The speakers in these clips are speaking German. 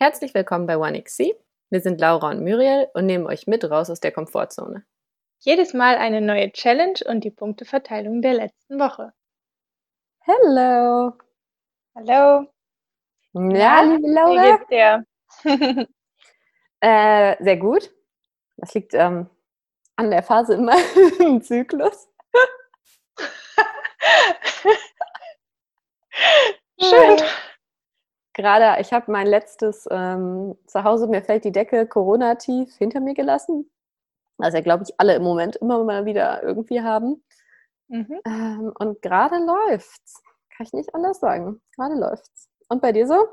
Herzlich willkommen bei OneXC. Wir sind Laura und Muriel und nehmen euch mit raus aus der Komfortzone. Jedes Mal eine neue Challenge und die Punkteverteilung der letzten Woche. Hello! Hallo! Ja, liebe Laura. Wie geht's dir? Äh, sehr gut. Das liegt ähm, an der Phase in meinem Zyklus. Schön. Gerade, ich habe mein letztes ähm, Zuhause, mir fällt die Decke Corona-tief hinter mir gelassen. Was ja, glaube ich, alle im Moment immer mal wieder irgendwie haben. Mhm. Ähm, und gerade läuft's. Kann ich nicht anders sagen. Gerade läuft's. Und bei dir so?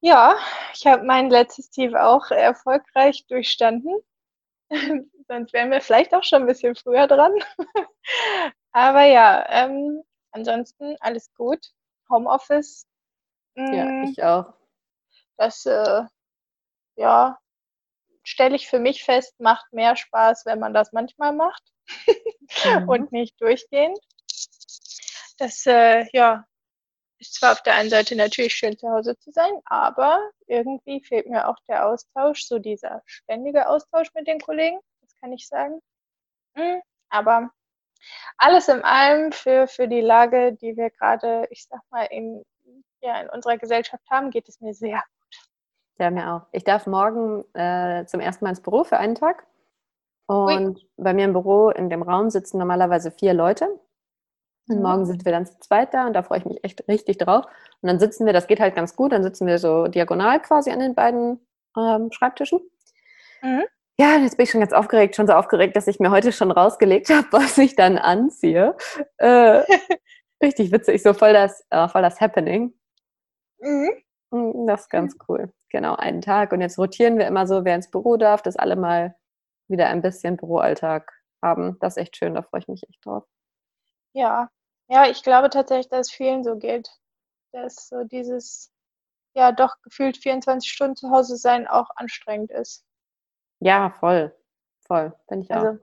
Ja, ich habe mein letztes Tief auch erfolgreich durchstanden. Sonst wären wir vielleicht auch schon ein bisschen früher dran. Aber ja, ähm, ansonsten alles gut. Homeoffice. Ja, mm, ich auch. Das, äh, ja, stelle ich für mich fest, macht mehr Spaß, wenn man das manchmal macht Mhm. und nicht durchgehend. Das, äh, ja, ist zwar auf der einen Seite natürlich schön zu Hause zu sein, aber irgendwie fehlt mir auch der Austausch, so dieser ständige Austausch mit den Kollegen, das kann ich sagen. Mm, Aber alles in allem für, für die Lage, die wir gerade, ich sag mal, in, ja, in unserer Gesellschaft haben, geht es mir sehr Ja, mir auch. Ich darf morgen äh, zum ersten Mal ins Büro für einen Tag. Und bei mir im Büro, in dem Raum, sitzen normalerweise vier Leute. Und Mhm. morgen sind wir dann zu zweit da und da freue ich mich echt richtig drauf. Und dann sitzen wir, das geht halt ganz gut, dann sitzen wir so diagonal quasi an den beiden ähm, Schreibtischen. Mhm. Ja, jetzt bin ich schon ganz aufgeregt, schon so aufgeregt, dass ich mir heute schon rausgelegt habe, was ich dann anziehe. Äh, richtig witzig, so voll das, äh, voll das Happening. Mhm. Mm, Das ist ganz cool. Genau, einen Tag. Und jetzt rotieren wir immer so, wer ins Büro darf, dass alle mal wieder ein bisschen Büroalltag haben. Das ist echt schön, da freue ich mich echt drauf. Ja, ja, ich glaube tatsächlich, dass es vielen so geht, dass so dieses, ja, doch gefühlt 24 Stunden zu Hause sein auch anstrengend ist. Ja, voll. Voll, finde ich auch. Also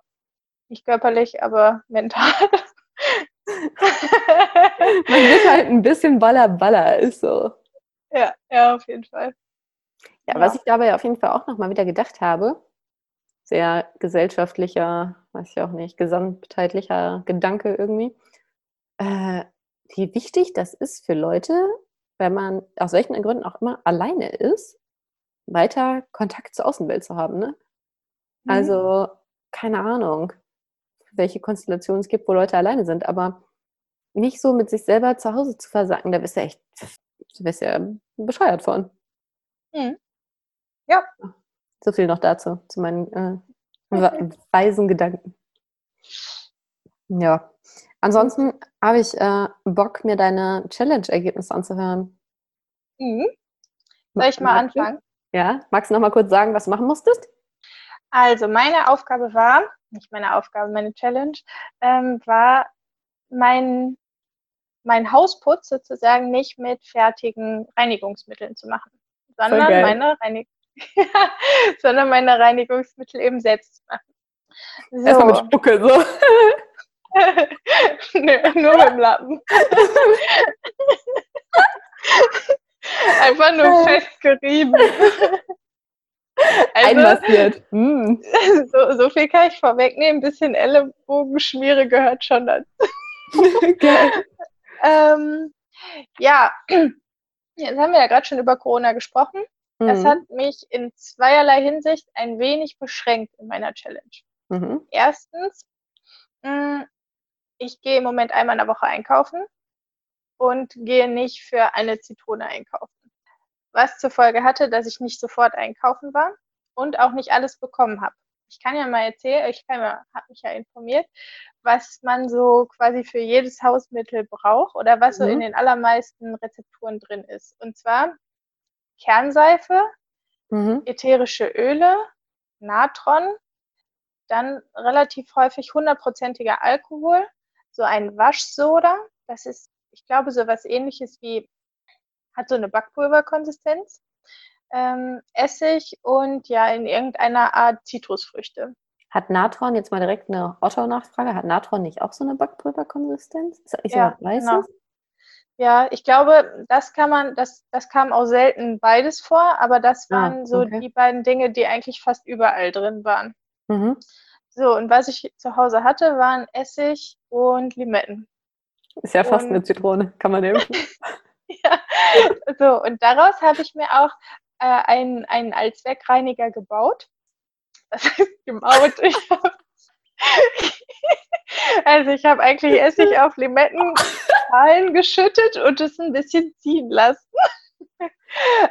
nicht körperlich, aber mental. Man wird halt ein bisschen baller baller, ist so. Ja, ja, auf jeden Fall. Ja, Ja. was ich dabei auf jeden Fall auch nochmal wieder gedacht habe, sehr gesellschaftlicher, weiß ich auch nicht, gesamtheitlicher Gedanke irgendwie, äh, wie wichtig das ist für Leute, wenn man aus welchen Gründen auch immer alleine ist, weiter Kontakt zur Außenwelt zu haben. Ne? Mhm. Also, keine Ahnung, welche Konstellationen es gibt, wo Leute alleine sind, aber nicht so mit sich selber zu Hause zu versacken, da bist du echt, du bist ja bescheuert von. Mhm. Ja. So viel noch dazu, zu meinen äh, we- weisen Gedanken. Ja. Ansonsten habe ich äh, Bock, mir deine Challenge-Ergebnisse anzuhören. Mhm. Soll ich mal anfangen? Ja, magst du noch mal kurz sagen, was du machen musstest? Also meine Aufgabe war, nicht meine Aufgabe, meine Challenge, ähm, war mein, mein Hausputz sozusagen nicht mit fertigen Reinigungsmitteln zu machen, sondern meine, Reinig sondern meine Reinigungsmittel eben selbst zu machen. Erstmal mit So. Spucke, so. Nö, nur mit dem Lappen. Einfach nur festgerieben. Also, Einmassiert. Mm. so, so viel kann ich vorwegnehmen. Ein bisschen Ellenbogenschmiere gehört schon dazu. Geil. Ähm, ja, jetzt haben wir ja gerade schon über Corona gesprochen. Das Mhm. hat mich in zweierlei Hinsicht ein wenig beschränkt in meiner Challenge. Mhm. Erstens, mh, ich gehe im Moment einmal in der Woche einkaufen und gehe nicht für eine Zitrone einkaufen. Was zur Folge hatte, dass ich nicht sofort einkaufen war und auch nicht alles bekommen habe. Ich kann ja mal erzählen, ich habe mich ja informiert, was man so quasi für jedes Hausmittel braucht oder was so Mhm. in den allermeisten Rezepturen drin ist. Und zwar Kernseife, Mhm. ätherische Öle, Natron, dann relativ häufig hundertprozentiger Alkohol, so ein Waschsoda, das ist, ich glaube, so was ähnliches wie, hat so eine Backpulverkonsistenz, ähm, Essig und ja, in irgendeiner Art Zitrusfrüchte. Hat Natron, jetzt mal direkt eine Otto-Nachfrage, hat Natron nicht auch so eine Backpulverkonsistenz? Ist das nicht Ja, so was genau. Ja, ich glaube, das kann man, das, das kam auch selten beides vor, aber das Ah, waren so okay. die beiden Dinge, die eigentlich fast überall drin waren. Mhm. So, und was ich zu Hause hatte, waren Essig und Limetten. Ist ja fast Und- eine Zitrone, kann man nehmen. Ja, so, und daraus habe ich mir auch äh, einen, einen Allzweckreiniger gebaut. Das heißt, gebaut. Ich hab, also ich habe eigentlich Essig auf Limettenschalen geschüttet und es ein bisschen ziehen lassen.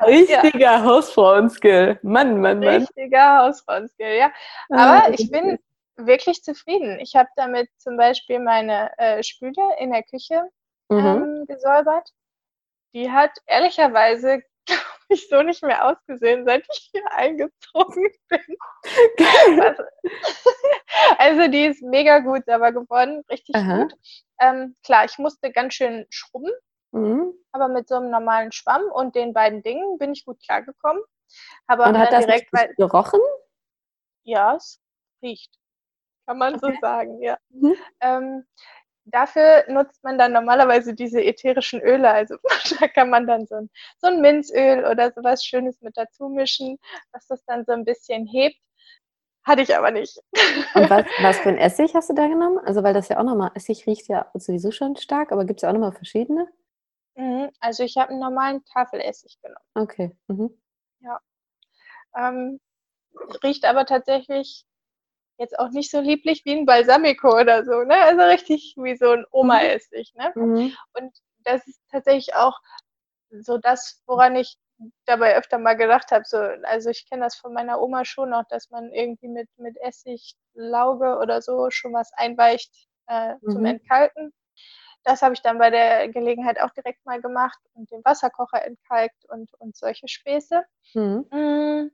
Richtiger Hausfrauen-Skill. Mann, Mann, Mann. Richtiger Hausfrauenskill, ja. Ah, Aber ich bin wirklich zufrieden. Ich habe damit zum Beispiel meine äh, Spüle in der Küche Mhm. ähm, gesäubert. Die hat ehrlicherweise, glaube ich, so nicht mehr ausgesehen, seit ich hier eingezogen bin. Was- also die ist mega gut sauber geworden, richtig Aha. gut. Ähm, klar, ich musste ganz schön schrubben, Mhm. aber mit so einem normalen Schwamm und den beiden Dingen bin ich gut klargekommen. Aber Und hat dann das direkt, weil, gerochen? ja, es riecht. Kann man so Okay. sagen, ja. Mhm. Ähm, dafür nutzt man dann normalerweise diese ätherischen Öle. Also da kann man dann so ein, so ein Minzöl oder sowas Schönes mit dazu mischen, was das dann so ein bisschen hebt. Hatte ich aber nicht. Und was, was für ein Essig hast du da genommen? Also, weil das ja auch nochmal, Essig riecht ja sowieso schon stark, aber gibt es ja auch nochmal verschiedene? Mhm, Also ich habe einen normalen Tafelessig genommen. Okay. Mhm. Ähm, riecht aber tatsächlich jetzt auch nicht so lieblich wie ein Balsamico oder so, ne? Also richtig wie so ein Oma-Essig, ne? Mhm. Und das ist tatsächlich auch so das, woran ich dabei öfter mal gedacht habe. So, also ich kenne das von meiner Oma schon noch, dass man irgendwie mit, mit Essig, Lauge oder so schon was einweicht äh, zum Mhm. Entkalken. Das habe ich dann bei der Gelegenheit auch direkt mal gemacht und den Wasserkocher entkalkt und, und solche Späße. Mhm.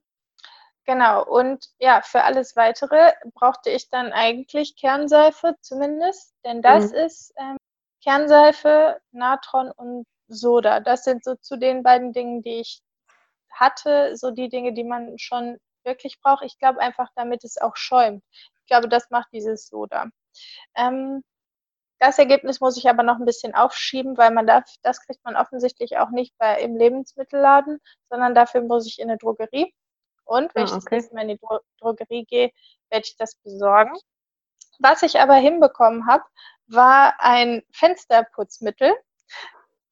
Genau, und ja, für alles Weitere brauchte ich dann eigentlich Kernseife zumindest, denn das Mhm. ist ähm, Kernseife, Natron und Soda. Das sind so zu den beiden Dingen, die ich hatte, so die Dinge, die man schon wirklich braucht. Ich glaube einfach, damit es auch schäumt. Ich glaube, das macht dieses Soda. Ähm, das Ergebnis muss ich aber noch ein bisschen aufschieben, weil man darf, das kriegt man offensichtlich auch nicht bei, im Lebensmittelladen, sondern dafür muss ich in eine Drogerie. Und wenn Ah, ich das okay. nächste Mal in die Dro Drogerie gehe, werde ich das besorgen. Was ich aber hinbekommen habe, war ein Fensterputzmittel.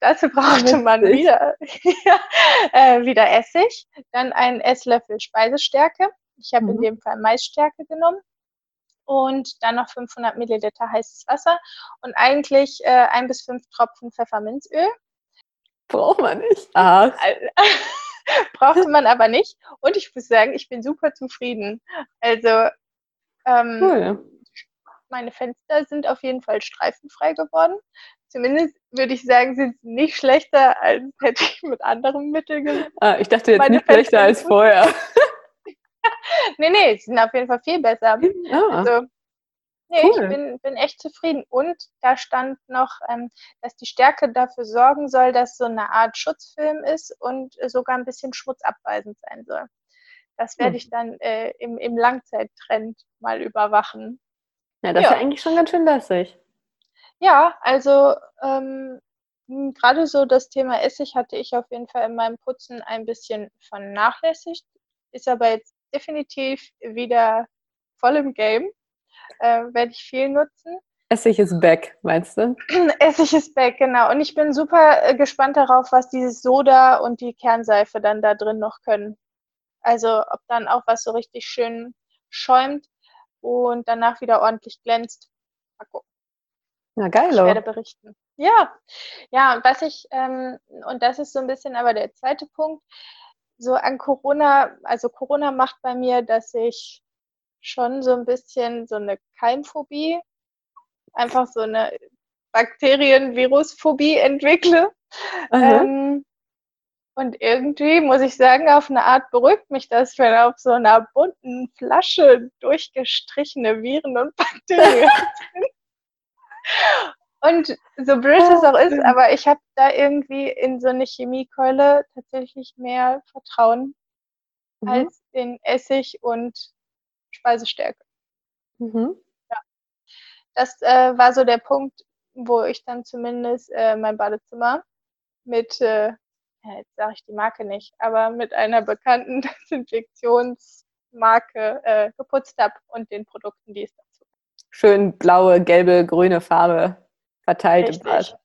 Dazu brauchte man wieder, äh, wieder Essig, dann einen Esslöffel Speisestärke. Ich habe in Mhm. dem Fall Maisstärke genommen und dann noch 500 Milliliter heißes Wasser und eigentlich äh, ein bis fünf Tropfen Pfefferminzöl. Braucht man nicht. Ah, Brauchte man aber nicht. Und ich muss sagen, ich bin super zufrieden. Also ähm, cool. meine Fenster sind auf jeden Fall streifenfrei geworden. Zumindest würde ich sagen, sind sie nicht schlechter, als hätte ich mit anderem Mittel gemacht. Ah, ich dachte jetzt meine nicht schlechter Fenster als sind vorher. Nee, nee, sie sind auf jeden Fall viel besser. Ah, Also, nee, ich cool. bin, bin echt zufrieden. Und da stand noch, ähm, dass die Stärke dafür sorgen soll, dass so eine Art Schutzfilm ist und sogar ein bisschen schmutzabweisend sein soll. Das werde Hm. ich dann äh, im, im Langzeittrend mal überwachen. Ja, das ist ja Ja. eigentlich schon ganz schön lässig. Ja, also ähm, m, gerade so das Thema Essig hatte ich auf jeden Fall in meinem Putzen ein bisschen vernachlässigt, ist aber jetzt definitiv wieder voll im Game. Äh, werde ich viel nutzen. Essig ist back, meinst du? Essig ist back, genau. Und ich bin super äh, gespannt darauf, was dieses Soda und die Kernseife dann da drin noch können. Also ob dann auch was so richtig schön schäumt und danach wieder ordentlich glänzt. Mal gucken. Na Ich werde geilo. berichten. Ja, ja, was ich, ähm, und das ist so ein bisschen aber der zweite Punkt, so an Corona, also Corona macht bei mir, dass ich schon so ein bisschen so eine Keimphobie, einfach so eine Bakterien-Virusphobie entwickle. Ähm, und irgendwie muss ich sagen, auf eine Art beruhigt mich das, wenn auf so einer bunten Flasche durchgestrichene Viren und Bakterien sind. Und so blöd es auch ist, aber ich habe da irgendwie in so eine Chemiekeule tatsächlich mehr Vertrauen Mhm. als in Essig und Speisestärke. Mhm. Das äh, war so der Punkt, wo ich dann zumindest äh, mein Badezimmer mit, äh, ja, jetzt sage ich die Marke nicht, aber mit einer bekannten Desinfektionsmarke äh, geputzt habe und den Produkten, die es dazu gibt. Schön blaue, gelbe, grüne Farbe verteilt Richtig. im Bad.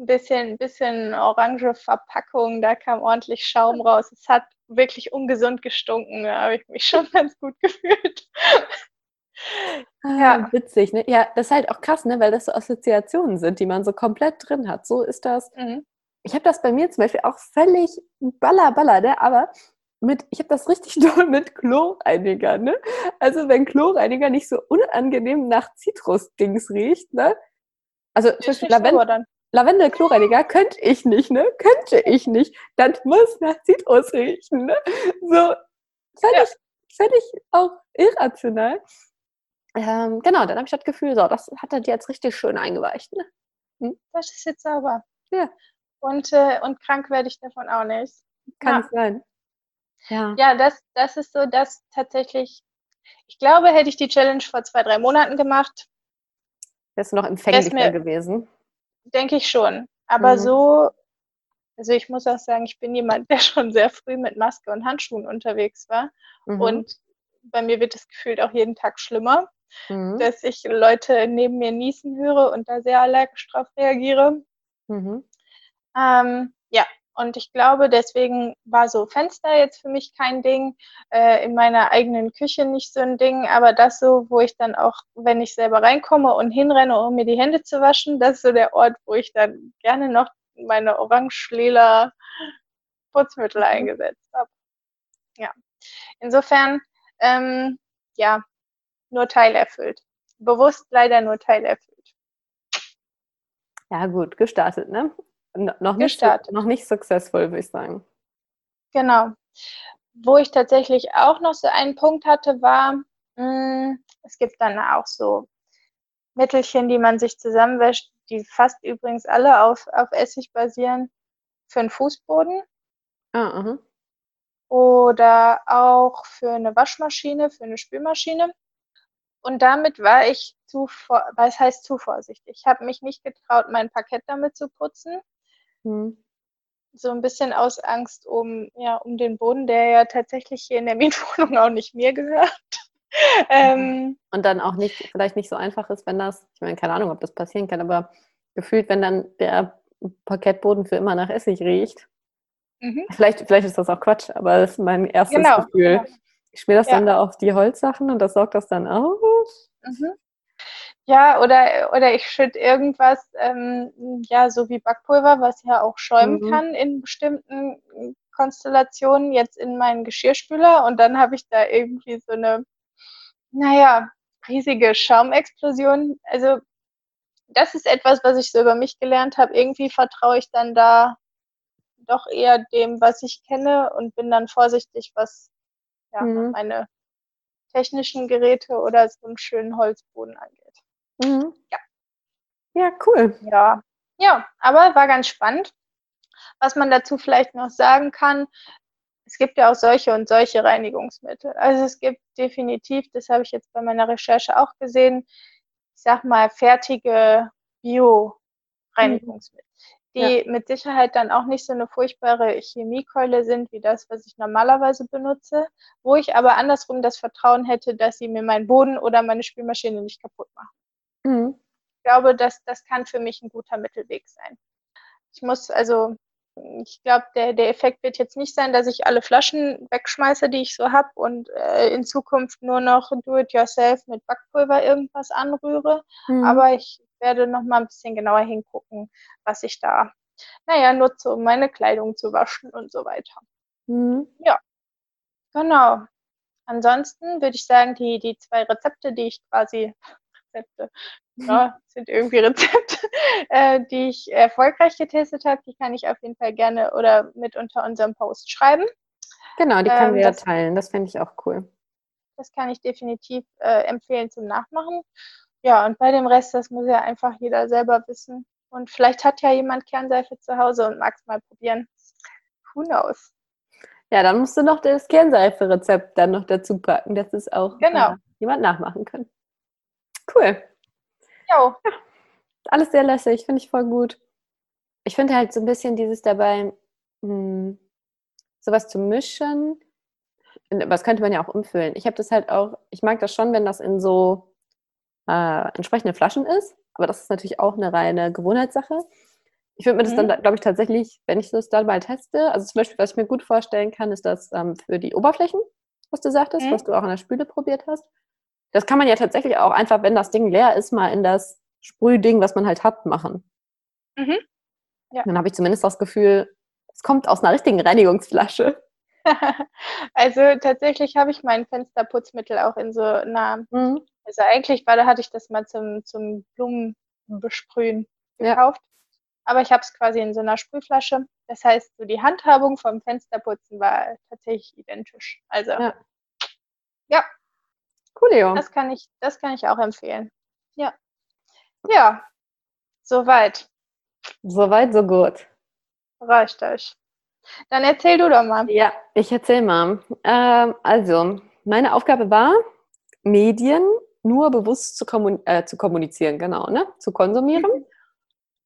Ein bisschen, bisschen orange Verpackung, da kam ordentlich Schaum raus. Es hat wirklich ungesund gestunken, da habe ich mich schon ganz gut gefühlt. Ah, ja. Witzig, ne? Ja, das ist halt auch krass, ne? Weil das so Assoziationen sind, die man so komplett drin hat. So ist das. Mhm. Ich habe das bei mir zum Beispiel auch völlig baller, baller, ne? Aber mit, ich habe das richtig doll mit Chlorreiniger, ne? Also wenn Chlorreiniger nicht so unangenehm nach Zitrusdings riecht, ne? Also zum Beispiel Lavendel, Lavendel Chlorreiniger könnte ich nicht, ne? Könnte ich nicht. Das muss nach Zitrus riechen, ne? So völlig, ja. völlig auch irrational. Ähm, genau, dann habe ich das Gefühl, so, das hat er dir jetzt richtig schön eingeweicht. Ne? Hm? Das ist jetzt sauber. Ja. Und, äh, und krank werde ich davon auch nicht. Kann ja. es sein. Ja, ja das, das ist so, dass tatsächlich, ich glaube, hätte ich die Challenge vor zwei, drei Monaten gemacht. Wärst du noch empfänglicher gewesen? Denke ich schon. Aber mhm. so, also ich muss auch sagen, ich bin jemand, der schon sehr früh mit Maske und Handschuhen unterwegs war. Mhm. Und bei mir wird es gefühlt auch jeden Tag schlimmer mhm. dass ich Leute neben mir niesen höre und da sehr allergisch drauf reagiere. Mhm. Ähm, ja, und ich glaube, deswegen war so Fenster jetzt für mich kein Ding, äh, in meiner eigenen Küche nicht so ein Ding, aber das so, wo ich dann auch, wenn ich selber reinkomme und hinrenne, um mir die Hände zu waschen, das ist so der Ort, wo ich dann gerne noch meine orange-lila Putzmittel mhm. eingesetzt habe. Ja, insofern, ähm, ja, nur teilerfüllt. Bewusst leider nur teilerfüllt. Ja, gut, gestartet, ne? Noch, nicht, gestartet. noch nicht successful, würde ich sagen. Genau. Wo ich tatsächlich auch noch so einen Punkt hatte, war, mh, hm, es gibt dann auch so Mittelchen, die man sich zusammenwäscht, die fast übrigens alle auf, auf Essig basieren, für den Fußboden. Ah. Oder auch für eine Waschmaschine, für eine Spülmaschine. Und damit war ich zu, was heißt zu vorsichtig? Ich habe mich nicht getraut, mein Parkett damit zu putzen. Hm. So ein bisschen aus Angst um, ja, um den Boden, der ja tatsächlich hier in der Mietwohnung auch nicht mir gehört. ähm, und dann auch nicht, vielleicht nicht so einfach ist, wenn das, ich meine, keine Ahnung, ob das passieren kann, aber gefühlt, wenn dann der Parkettboden für immer nach Essig riecht. Mhm. Vielleicht, vielleicht ist das auch Quatsch, aber das ist mein erstes genau, Gefühl. Genau. Ich schmier das ja. dann da auf die Holzsachen und das saugt das dann aus. Mhm. Ja, oder, oder ich schütte irgendwas, ähm, ja, so wie Backpulver, was ja auch schäumen mhm. kann in bestimmten Konstellationen, jetzt in meinen Geschirrspüler und dann habe ich da irgendwie so eine, naja, riesige Schaumexplosion. Also das ist etwas, was ich so über mich gelernt habe. Irgendwie vertraue ich dann da doch eher dem, was ich kenne und bin dann vorsichtig, was ja, mhm. meine technischen Geräte oder so einen schönen Holzboden angeht. Mhm. Ja. Ja, cool. Ja. Ja, aber war ganz spannend. Was man dazu vielleicht noch sagen kann, es gibt ja auch solche und solche Reinigungsmittel. Also es gibt definitiv, das habe ich jetzt bei meiner Recherche auch gesehen, ich sag mal, fertige Bio-Reinigungsmittel die ja. mit Sicherheit dann auch nicht so eine furchtbare Chemiekeule sind wie das, was ich normalerweise benutze, wo ich aber andersrum das Vertrauen hätte, dass sie mir meinen Boden oder meine Spülmaschine nicht kaputt machen. Mhm. Ich glaube, dass das kann für mich ein guter Mittelweg sein. Ich muss also, ich glaube, der, der Effekt wird jetzt nicht sein, dass ich alle Flaschen wegschmeiße, die ich so habe und äh, in Zukunft nur noch do-it-yourself mit Backpulver irgendwas anrühre. Mhm. Aber ich werde noch mal ein bisschen genauer hingucken, was ich da, naja, nutze, um meine Kleidung zu waschen und so weiter. Mhm. Ja, genau. Ansonsten würde ich sagen, die, die zwei Rezepte, die ich quasi, Rezepte, ja, sind irgendwie Rezepte, äh, die ich erfolgreich getestet habe, die kann ich auf jeden Fall gerne oder mit unter unserem Post schreiben. Genau, die können ähm, wir ja teilen. Das fände ich auch cool. Das kann ich definitiv äh, empfehlen zum Nachmachen. Ja, und bei dem Rest, das muss ja einfach jeder selber wissen. Und vielleicht hat ja jemand Kernseife zu Hause und mag es mal probieren. Who knows? Ja, dann musst du noch das Kernseife-Rezept dann noch dazu packen, dass es auch genau. äh, jemand nachmachen kann. Cool. Jo. Ja, alles sehr lässig, finde ich voll gut. ich finde halt so ein bisschen dieses dabei, hm, sowas zu mischen, was könnte man ja auch umfüllen. Ich habe das halt auch, ich mag das schon, wenn das in so äh, entsprechende Flaschen ist, aber das ist natürlich auch eine reine Gewohnheitssache. Ich würde mir das Mhm. dann, glaube ich, tatsächlich, wenn ich das dann mal teste, also zum Beispiel, was ich mir gut vorstellen kann, ist das ähm, für die Oberflächen, was du sagtest, Mhm. was du auch in der Spüle probiert hast. Das kann man ja tatsächlich auch einfach, wenn das Ding leer ist, mal in das Sprühding, was man halt hat, machen. Mhm. Ja. Dann habe ich zumindest das Gefühl, es kommt aus einer richtigen Reinigungsflasche. Also tatsächlich habe ich mein Fensterputzmittel auch in so einer, Mhm. also eigentlich war, da hatte ich das mal zum, zum Blumenbesprühen Ja. gekauft. Aber ich habe es quasi in so einer Sprühflasche. Das heißt, so die Handhabung vom Fensterputzen war tatsächlich identisch. Also Ja. Ja. Coolio. das kann ich, das kann ich auch empfehlen. Ja. Ja, soweit. Soweit, so gut. Reicht euch. Dann erzähl du doch mal. Ja, ich erzähl mal. Ähm, also, meine Aufgabe war, Medien nur bewusst zu, kommun äh, zu kommunizieren, genau, ne? Zu konsumieren.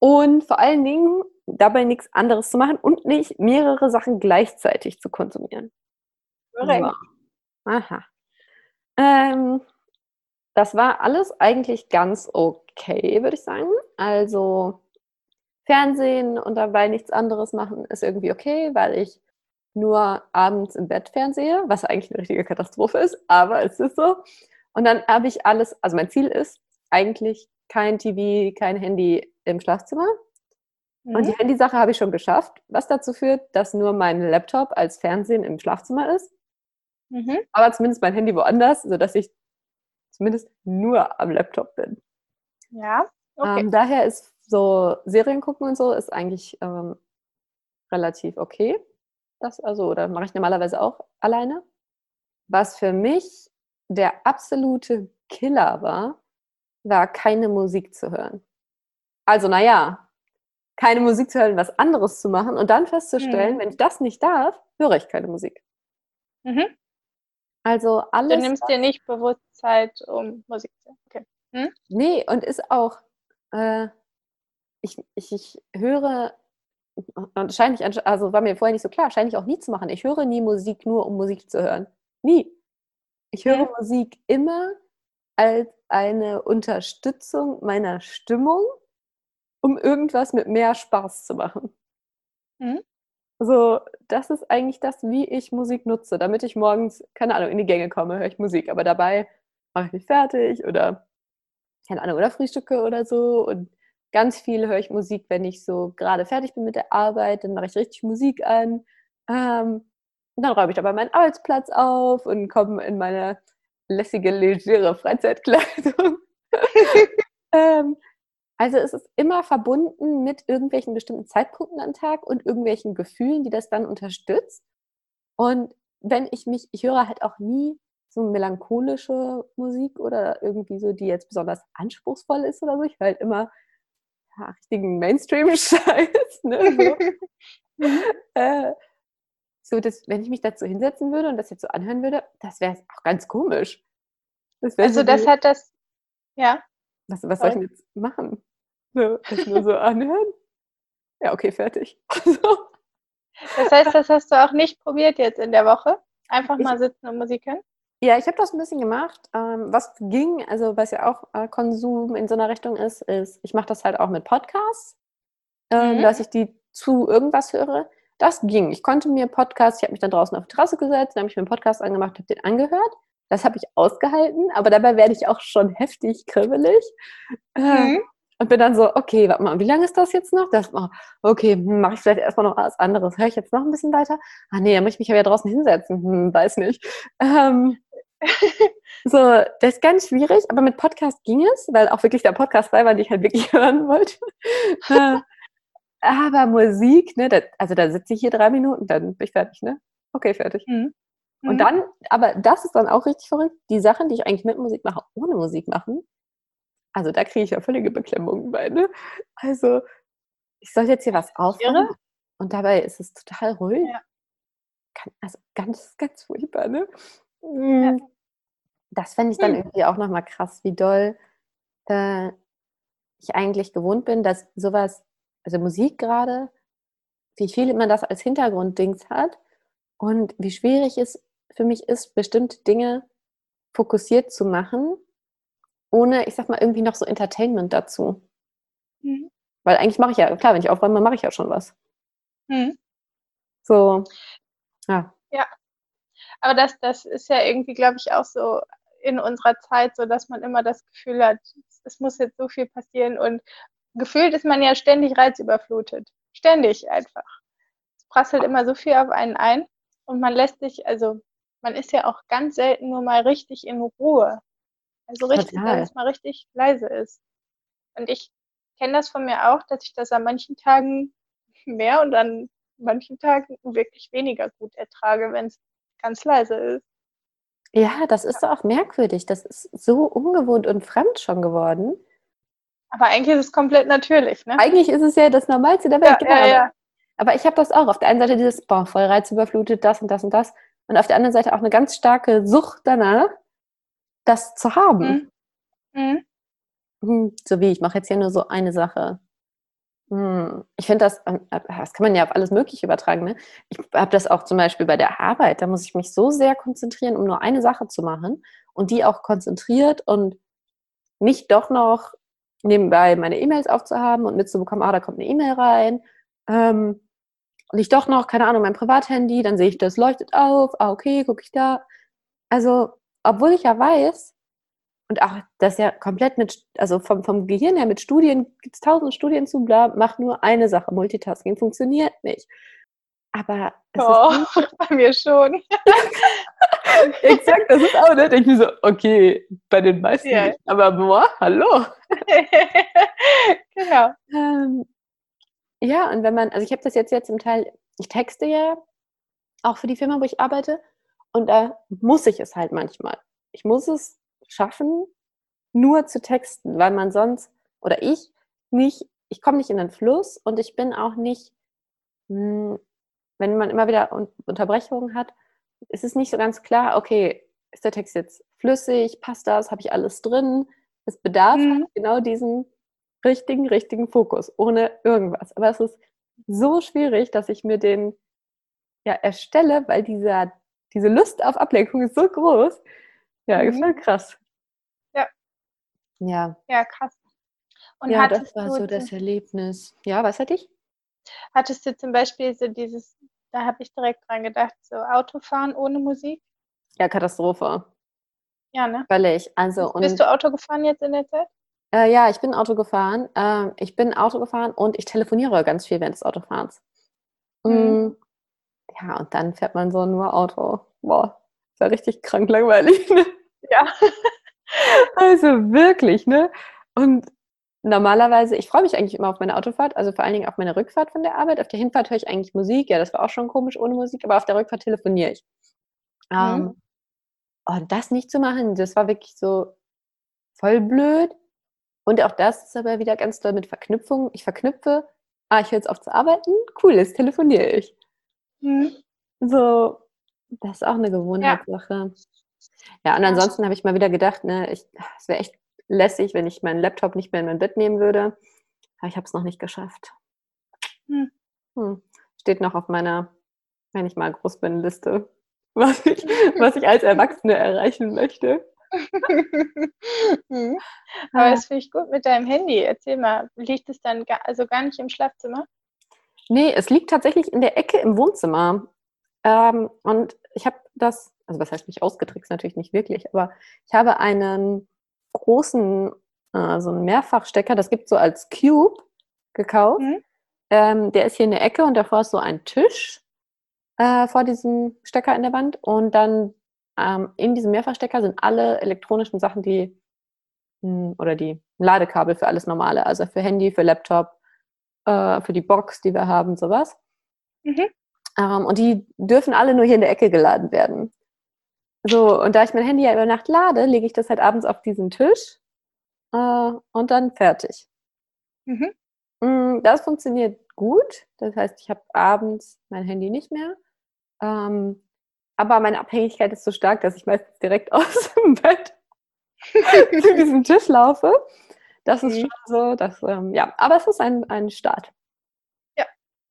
Und vor allen Dingen dabei nichts anderes zu machen und nicht mehrere Sachen gleichzeitig zu konsumieren. Korrekt. So. Aha. Ähm, das war alles eigentlich ganz okay, würde ich sagen. Also Fernsehen und dabei nichts anderes machen ist irgendwie okay, weil ich nur abends im Bett fernsehe, was eigentlich eine richtige Katastrophe ist, aber es ist so. Und dann habe ich alles, also mein Ziel ist eigentlich kein TV, kein Handy im Schlafzimmer. Und Mhm. die Handysache habe ich schon geschafft, was dazu führt, dass nur mein Laptop als Fernsehen im Schlafzimmer ist, Mhm. aber zumindest mein Handy woanders, sodass ich zumindest nur am Laptop bin. Ja, okay. Ähm, daher ist so Serien gucken und so ist eigentlich ähm, relativ okay. Das also, oder mache ich normalerweise auch alleine. Was für mich der absolute Killer war, war keine Musik zu hören. Also, naja, keine Musik zu hören, was anderes zu machen und dann festzustellen, Mhm. wenn ich das nicht darf, höre ich keine Musik. Mhm. Also Du alles. nimmst dir nicht bewusst Zeit, um Musik zu hören. Okay. Nee, und ist auch, äh, ich, ich, ich höre, und scheine ich, also war mir vorher nicht so klar, scheine ich auch nie zu machen. Ich höre nie Musik nur, um Musik zu hören. Nie. Ich höre Mhm. Musik immer als eine Unterstützung meiner Stimmung, um irgendwas mit mehr Spaß zu machen. Mhm. Also, das ist eigentlich das, wie ich Musik nutze, damit ich morgens, keine Ahnung, in die Gänge komme, höre ich Musik. Aber dabei mache ich mich fertig oder, keine Ahnung, oder frühstücke oder so. Und ganz viel höre ich Musik, wenn ich so gerade fertig bin mit der Arbeit, dann mache ich richtig Musik an. Ähm, und dann räume ich dabei meinen Arbeitsplatz auf und komme in meine lässige, legere Freizeitkleidung. ähm, also es ist immer verbunden mit irgendwelchen bestimmten Zeitpunkten am Tag und irgendwelchen Gefühlen, die das dann unterstützt. Und wenn ich mich, ich höre halt auch nie so melancholische Musik oder irgendwie so, die jetzt besonders anspruchsvoll ist oder so. Ich höre halt immer ja, richtigen Mainstream-Scheiß. Ne? So. äh, so dass, wenn ich mich dazu hinsetzen würde und das jetzt so anhören würde, das wäre auch ganz komisch. Das Also so das hat das, ja. Was, was soll ich denn jetzt machen? So, das nur so anhören? Ja, okay, fertig. So. Das heißt, das hast du auch nicht probiert jetzt in der Woche? Einfach Ich- mal sitzen und Musik hören? Ja, ich habe das ein bisschen gemacht. Ähm, was ging, also was ja auch äh, Konsum in so einer Richtung ist, ist, ich mache das halt auch mit Podcasts, ähm, Mhm. dass ich die zu irgendwas höre. Das ging. Ich konnte mir Podcasts, ich habe mich dann draußen auf die Terrasse gesetzt, dann habe ich mir einen Podcast angemacht, habe den angehört. Das habe ich ausgehalten, aber dabei werde ich auch schon heftig kribbelig. Äh, Mhm. Und bin dann so, okay, warte mal, wie lange ist das jetzt noch? Das, oh, okay, mache ich vielleicht erstmal noch was anderes. Höre ich jetzt noch ein bisschen weiter? Ah nee, dann muss ich mich ja wieder draußen hinsetzen. Hm, weiß nicht. Ähm, so, das ist ganz schwierig, aber mit Podcast ging es, weil auch wirklich der Podcast bei war, den ich halt wirklich hören wollte. Äh, aber Musik, ne, da, also da sitze ich hier drei Minuten, dann bin ich fertig, ne? Okay, fertig. Mhm. Und Mhm. dann, aber das ist dann auch richtig verrückt, die Sachen, die ich eigentlich mit Musik mache, ohne Musik machen, also da kriege ich ja völlige Beklemmungen bei, ne? Also, ich soll jetzt hier was aufnehmen Irre. und dabei ist es total ruhig. Ja. Also ganz, ganz furchtbar, ne? Mm, Das fände ich dann Hm. irgendwie auch nochmal krass, wie doll äh, ich eigentlich gewohnt bin, dass sowas also Musik gerade, wie viel man das als Hintergrunddings hat und wie schwierig es für mich ist, bestimmte Dinge fokussiert zu machen, ohne, ich sag mal, irgendwie noch so Entertainment dazu. Mhm. Weil eigentlich mache ich ja, klar, wenn ich aufräume, mache ich ja schon was. Mhm. So, ja. Ja. Aber das, das ist ja irgendwie, glaube ich, auch so in unserer Zeit, so dass man immer das Gefühl hat, es muss jetzt so viel passieren und gefühlt ist man ja ständig reizüberflutet. Ständig einfach. Es prasselt immer so viel auf einen ein und man lässt sich, also man ist ja auch ganz selten nur mal richtig in Ruhe. Also richtig, Total. dass es mal richtig leise ist. Und ich kenne das von mir auch, dass ich das an manchen Tagen mehr und an manchen Tagen wirklich weniger gut ertrage, wenn es ganz leise ist. Ja, das ist ja. auch merkwürdig. Das ist so ungewohnt und fremd schon geworden. Aber eigentlich ist es komplett natürlich, ne? Eigentlich ist es ja das Normalste der Welt. Ja, genau. ja. Aber ich habe das auch. Auf der einen Seite dieses, boah, voll reizüberflutet, das und das und das. Und auf der anderen Seite auch eine ganz starke Sucht danach, das zu haben. Mhm. Mhm. So wie, ich mache jetzt hier nur so eine Sache. Hm. Ich finde das, ähm, äh, das kann man ja auf alles Mögliche übertragen. Ne? Ich habe das auch zum Beispiel bei der Arbeit. Da muss ich mich so sehr konzentrieren, um nur eine Sache zu machen und die auch konzentriert und nicht doch noch nebenbei meine E-Mails aufzuhaben und mitzubekommen, ah, da kommt eine E-Mail rein. Ähm, und ich doch noch, keine Ahnung, mein Privathandy, dann sehe ich, das leuchtet auf, ah, okay, gucke ich da. Also, obwohl ich ja weiß, und auch das ja komplett mit, also vom, vom Gehirn her mit Studien, gibt es tausend Studien zu, bla, mach nur eine Sache, Multitasking funktioniert nicht. Aber oh, bei mir schon. Exakt, das ist auch, ne? Denke ich mir so, okay, bei den meisten yeah. nicht, aber boah, hallo. genau. Ähm, ja, und wenn man, also ich habe das jetzt jetzt im Teil, ich texte ja auch für die Firma, wo ich arbeite, und da muss ich es halt manchmal. Ich muss es schaffen, nur zu texten, weil man sonst, oder ich, nicht, ich komme nicht in den Fluss und ich bin auch nicht, hm, wenn man immer wieder Unterbrechungen hat, ist es nicht so ganz klar, okay, ist der Text jetzt flüssig, passt das, habe ich alles drin? Es bedarf mhm. halt genau diesen richtigen, richtigen Fokus, ohne irgendwas. Aber es ist so schwierig, dass ich mir den ja erstelle, weil dieser, diese Lust auf Ablenkung ist so groß. Ja, mhm. voll krass. Ja. Ja. Ja, krass. Und ja, das war so das Erlebnis. Ja, was hatte ich? Hattest du zum Beispiel so dieses, da habe ich direkt dran gedacht, so Autofahren ohne Musik? Ja, Katastrophe. Ja, ne? Völlig. Also, Bist du Auto gefahren jetzt in der Zeit? Äh, ja, ich bin Auto gefahren. Äh, ich bin Auto gefahren und ich telefoniere ganz viel während des Autofahrens. Mhm. Mm, ja, und dann fährt man so nur Auto. Boah, ist ja richtig krank langweilig. Ne? Ja. also wirklich, ne? Und normalerweise, ich freue mich eigentlich immer auf meine Autofahrt, also vor allen Dingen auf meine Rückfahrt von der Arbeit. Auf der Hinfahrt höre ich eigentlich Musik. Ja, das war auch schon komisch ohne Musik, aber auf der Rückfahrt telefoniere ich. Mhm. Ähm, und das nicht zu machen, das war wirklich so voll blöd. Und auch das ist aber wieder ganz doll mit Verknüpfung. Ich verknüpfe, ah, ich höre jetzt auf zu arbeiten, cool, jetzt telefoniere ich. Mhm. So, das ist auch eine Gewohnheitssache. Ja, ja und ansonsten habe ich mal wieder gedacht, ne, es wäre echt lässig, wenn ich meinen Laptop nicht mehr in mein Bett nehmen würde. Aber ich habe es noch nicht geschafft. Hm. Hm. Steht noch auf meiner, wenn ich mal groß bin, Liste, was ich, was ich als Erwachsene erreichen möchte. Mhm. Aber das finde ich gut mit deinem Handy. Erzähl mal, liegt es dann gar, also gar nicht im Schlafzimmer? Nee, es liegt tatsächlich in der Ecke im Wohnzimmer. Ähm, und ich habe das, also was heißt mich ausgetrickst, natürlich nicht wirklich, aber ich habe einen großen, äh, so einen Mehrfachstecker, das gibt so als Cube gekauft. Mhm. Ähm, der ist hier in der Ecke und davor ist so ein Tisch äh, vor diesem Stecker in der Wand. Und dann ähm, in diesem Mehrfachstecker sind alle elektronischen Sachen, die hm, oder die Ladekabel für alles Normale, also für Handy, für Laptop, äh, für die Box, die wir haben, sowas. Mhm. Ähm, und die dürfen alle nur hier in der Ecke geladen werden. So, und da ich mein Handy ja über Nacht lade, lege ich das halt abends auf diesen Tisch äh, und dann fertig. Mhm. Mm, das funktioniert gut. Das heißt, ich habe abends mein Handy nicht mehr. Ähm, aber meine Abhängigkeit ist so stark, dass ich meistens direkt aus dem Bett zu diesem Tisch laufe. Das ist mhm. schon so, dass, ähm, ja, aber es ist ein, ein Start.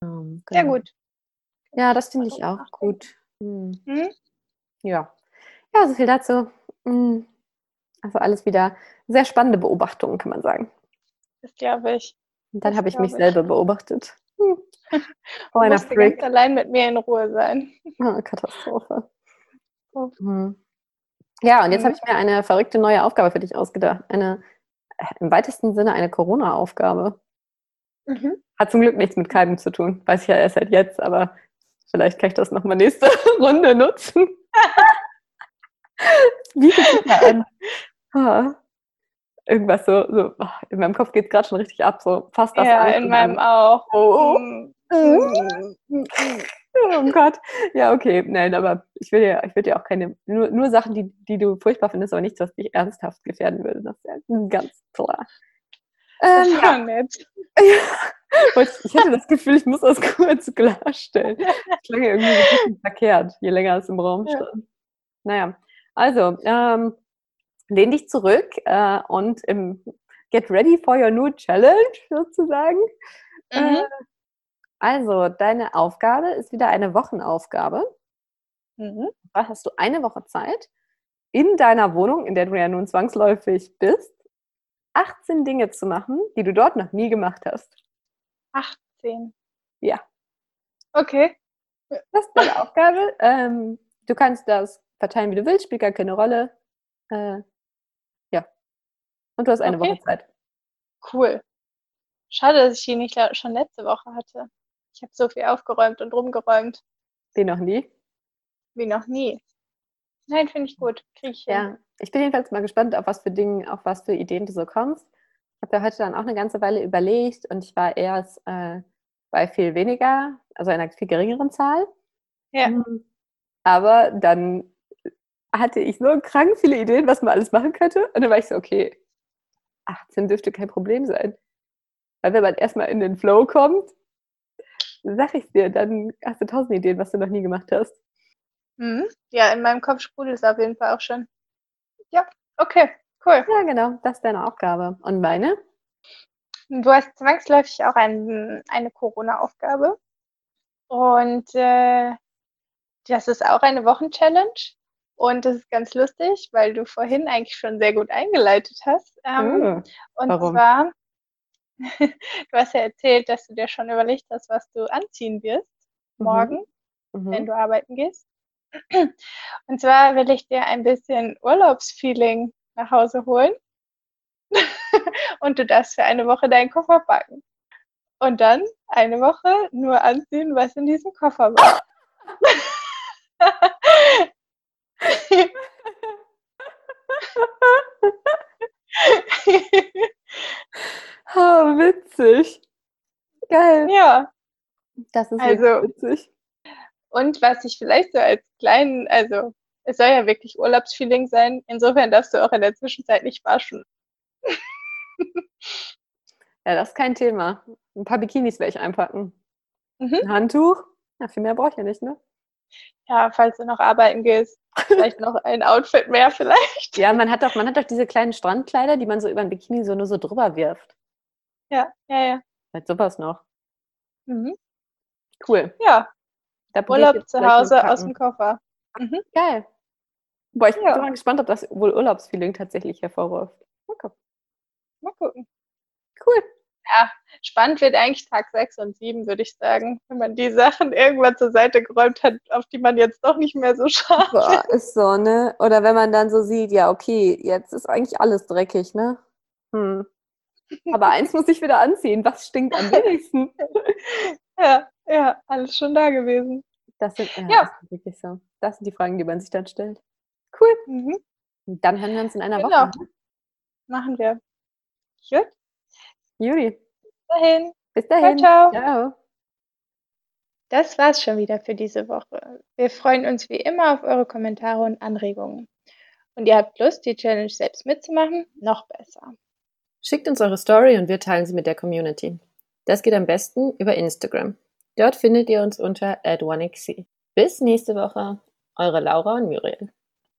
Ähm, Sehr genau. gut. Ja, das finde ich auch gut. Hm. Mhm. Ja. Ja, so viel dazu. Hm. Also alles wieder sehr spannende Beobachtungen, kann man sagen. Das glaube ich. Und dann habe ich mich selber beobachtet. Hm. Du Kleiner musst ganz Freak. allein mit mir in Ruhe sein. Ah, Katastrophe. Oh. Hm. Ja, und jetzt Mhm. habe ich mir eine verrückte neue Aufgabe für dich ausgedacht. Eine, äh, im weitesten Sinne eine Corona-Aufgabe. Mhm. Hat zum Glück nichts mit Kalben zu tun. Weiß ich ja erst seit jetzt, aber vielleicht kann ich das nochmal nächste Runde nutzen. Wie an? Ah. Irgendwas so, so ah, in meinem Kopf geht es gerade schon richtig ab, so fast das Ja, in meinem an. auch. Oh, Mhm. Oh Gott. Ja, okay. Nein, aber ich will ja, ich will ja auch keine, nur, nur Sachen, die, die du furchtbar findest, aber nichts, was dich ernsthaft gefährden würde. Das ist ja ganz klar. Das Ähm, war nett. Ich ich hatte das Gefühl, ich muss das kurz klarstellen. Das klang irgendwie ein bisschen verkehrt, je länger es im Raum Ja. stand. Naja, also, ähm, lehn dich zurück äh, und im, get ready for your new challenge sozusagen. Mhm. Äh, also, deine Aufgabe ist wieder eine Wochenaufgabe. Mhm. Da hast du eine Woche Zeit, in deiner Wohnung, in der du ja nun zwangsläufig bist, 18 Dinge zu machen, die du dort noch nie gemacht hast. 18. Ja. Okay. Das ist deine Aufgabe. Ähm, du kannst das verteilen, wie du willst, spielt gar keine Rolle. Äh, ja. Und du hast eine Okay. Woche Zeit. Cool. Schade, dass ich die nicht la- schon letzte Woche hatte. Ich habe so viel aufgeräumt und rumgeräumt Den noch nie. wie noch nie. Nein, finde ich gut. Krieg ich hin. Ja. Ich bin jedenfalls mal gespannt, auf was für Dinge, auf was für Ideen du so kommst. Ich habe ja heute dann auch eine ganze Weile überlegt und ich war erst äh, bei viel weniger, also einer viel geringeren Zahl. Ja. Mhm. Aber dann hatte ich so krank viele Ideen, was man alles machen könnte. Und dann war ich so, okay, 18 dürfte kein Problem sein. Weil wenn man erstmal in den Flow kommt, sag ich dir, dann hast du tausend Ideen, was du noch nie gemacht hast. Mhm. Ja, in meinem Kopf sprudelt es auf jeden Fall auch schon. Ja, okay, cool. Ja, genau, das ist deine Aufgabe. Und meine? Du hast zwangsläufig auch ein, eine Corona-Aufgabe. Und äh, das ist auch eine Wochenchallenge. Und das ist ganz lustig, weil du vorhin eigentlich schon sehr gut eingeleitet hast. Ähm, Oh, und warum? zwar, du hast ja erzählt, dass du dir schon überlegt hast, was du anziehen wirst mhm, morgen, wenn Mhm. du arbeiten gehst. Und zwar will ich dir ein bisschen Urlaubsfeeling nach Hause holen. Und du darfst für eine Woche deinen Koffer packen. Und dann eine Woche nur anziehen, was in diesem Koffer war. Ha, witzig. Geil. ja, Das ist Also- witzig. und was ich vielleicht so als kleinen, also es soll ja wirklich Urlaubsfeeling sein. Insofern darfst du auch in der Zwischenzeit nicht waschen. Ja, das ist kein Thema. Ein paar Bikinis werde ich einpacken. Mhm. Ein Handtuch? Ja, viel mehr brauche ich ja nicht, ne? Ja, falls du noch arbeiten gehst, vielleicht noch ein Outfit mehr vielleicht. Ja, man hat doch, man hat doch diese kleinen Strandkleider, die man so über ein Bikini so nur so drüber wirft. Ja, ja, ja. Vielleicht sowas noch. Mhm. Cool. Ja, Da Urlaub zu Hause aus dem. Koffer. Mhm. Geil. Boah, ich bin Ja. mal gespannt, ob das wohl Urlaubsfeeling tatsächlich hervorruft. Mal gucken. Mal gucken. Cool. Spannend wird eigentlich Tag 6 und 7, würde ich sagen, wenn man die Sachen irgendwann zur Seite geräumt hat, auf die man jetzt doch nicht mehr so schaut. Boah, ist so, ne? Oder wenn man dann so sieht, ja, okay, jetzt ist eigentlich alles dreckig, ne? Hm. Aber eins muss ich wieder anziehen. Was stinkt am wenigsten? Ja, ja, alles schon da gewesen. Das sind, ja, Ja. Das wirklich so. Das sind die Fragen, die man sich dann stellt. Cool. Mhm. Dann hören wir uns in einer Genau. Woche. ne? Machen wir. Gut, Juri, bis dahin. bis dahin. ciao. Ciao. Das war's schon wieder für diese Woche. Wir freuen uns wie immer auf eure Kommentare und Anregungen. Und ihr habt Lust, die Challenge selbst mitzumachen? Noch besser. Schickt uns eure Story und wir teilen sie mit der Community. Das geht am besten über Instagram. Dort findet ihr uns unter @1xc. Bis nächste Woche, eure Laura und Muriel.